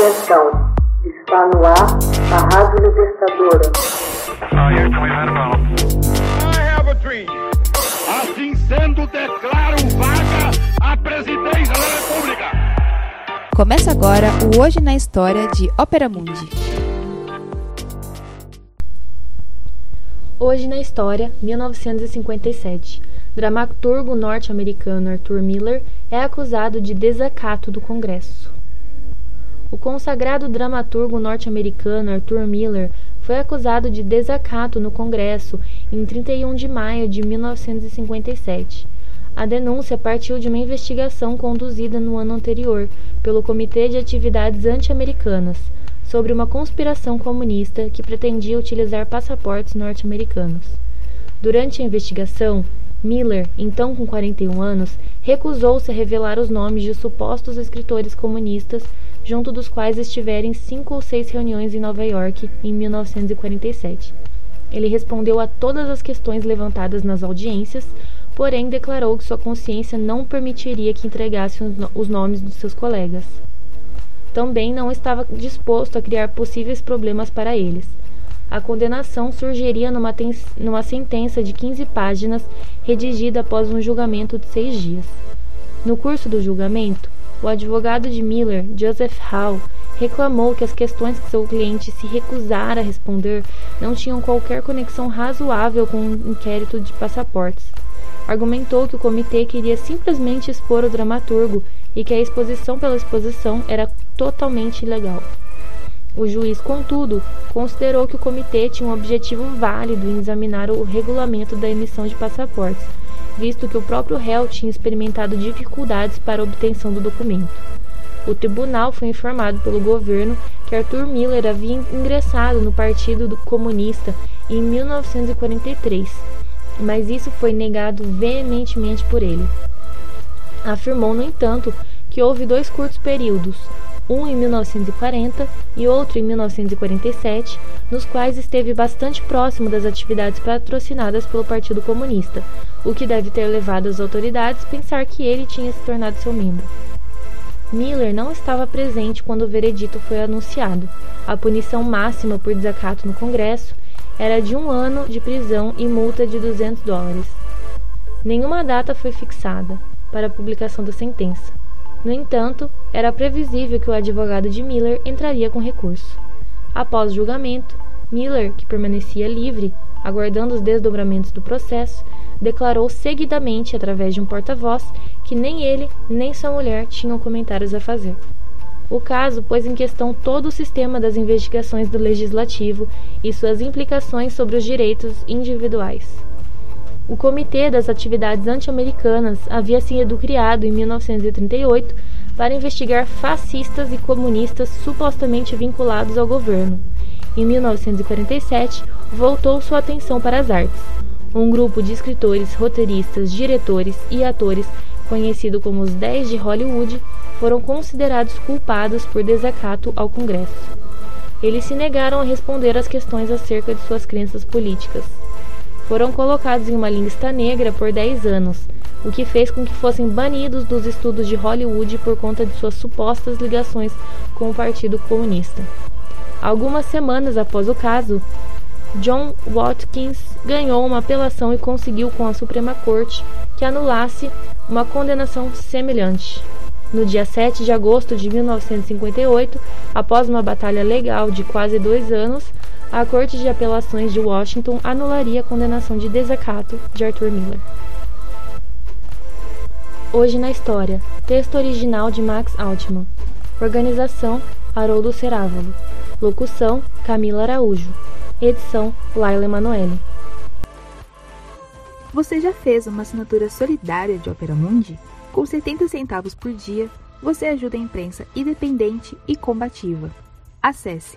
Atenção, está no ar a Rádio Libertadora. Assim sendo, declaro vaga a presidência da República. Começa agora o Hoje na História de Ópera Mundi. Hoje na História, 1957. Dramaturgo norte-americano Arthur Miller é acusado de desacato do Congresso. O consagrado dramaturgo norte-americano Arthur Miller foi acusado de desacato no Congresso em 31 de maio de 1957. A denúncia partiu de uma investigação conduzida no ano anterior pelo Comitê de Atividades Anti-Americanas sobre uma conspiração comunista que pretendia utilizar passaportes norte-americanos. Durante a investigação, Miller, então com 41 anos, recusou-se a revelar os nomes de supostos escritores comunistas, junto dos quais estivera em cinco ou seis reuniões em Nova York em 1947. Ele respondeu a todas as questões levantadas nas audiências, porém declarou que sua consciência não permitiria que entregasse os nomes de seus colegas. Também não estava disposto a criar possíveis problemas para eles. A condenação surgiria numa, numa sentença de 15 páginas, redigida após um julgamento de seis dias. No curso do julgamento, o advogado de Miller, Joseph Hall, reclamou que as questões que seu cliente se recusara a responder não tinham qualquer conexão razoável com o um inquérito de passaportes. Argumentou que o comitê queria simplesmente expor o dramaturgo e que a exposição pela exposição era totalmente ilegal. O juiz, contudo, considerou que o comitê tinha um objetivo válido em examinar o regulamento da emissão de passaportes, visto que o próprio réu tinha experimentado dificuldades para a obtenção do documento. O tribunal foi informado pelo governo que Arthur Miller havia ingressado no Partido Comunista em 1943, mas isso foi negado veementemente por ele. Afirmou, no entanto, que houve dois curtos períodos, um em 1940 e outro em 1947, nos quais esteve bastante próximo das atividades patrocinadas pelo Partido Comunista, o que deve ter levado as autoridades a pensar que ele tinha se tornado seu membro. Miller não estava presente quando o veredito foi anunciado. A punição máxima por desacato no Congresso era de um ano de prisão e multa de 200 dólares. Nenhuma data foi fixada para a publicação da sentença. No entanto, era previsível que o advogado de Miller entraria com recurso. Após o julgamento, Miller, que permanecia livre, aguardando os desdobramentos do processo, declarou seguidamente, através de um porta-voz, que nem ele nem sua mulher tinham comentários a fazer. O caso pôs em questão todo o sistema das investigações do legislativo e suas implicações sobre os direitos individuais. O Comitê das Atividades Anti-Americanas havia sido criado em 1938 para investigar fascistas e comunistas supostamente vinculados ao governo. Em 1947, voltou sua atenção para as artes. Um grupo de escritores, roteiristas, diretores e atores, conhecido como os Dez de Hollywood, foram considerados culpados por desacato ao Congresso. Eles se negaram a responder às questões acerca de suas crenças políticas foram colocados em uma lista negra por 10 anos, o que fez com que fossem banidos dos estudos de Hollywood por conta de suas supostas ligações com o Partido Comunista. Algumas semanas após o caso, John Watkins ganhou uma apelação e conseguiu com a Suprema Corte que anulasse uma condenação semelhante. No dia 7 de agosto de 1958, após uma batalha legal de quase dois anos, a Corte de Apelações de Washington anularia a condenação de desacato de Arthur Miller. Hoje na História, texto original de Max Altman. Organização Haroldo Cerávolo. Locução Camila Araújo. Edição Laila Emanuele. Você já fez uma assinatura solidária de Opera Mundi? Com 70 centavos por dia, você ajuda a imprensa independente e combativa. Acesse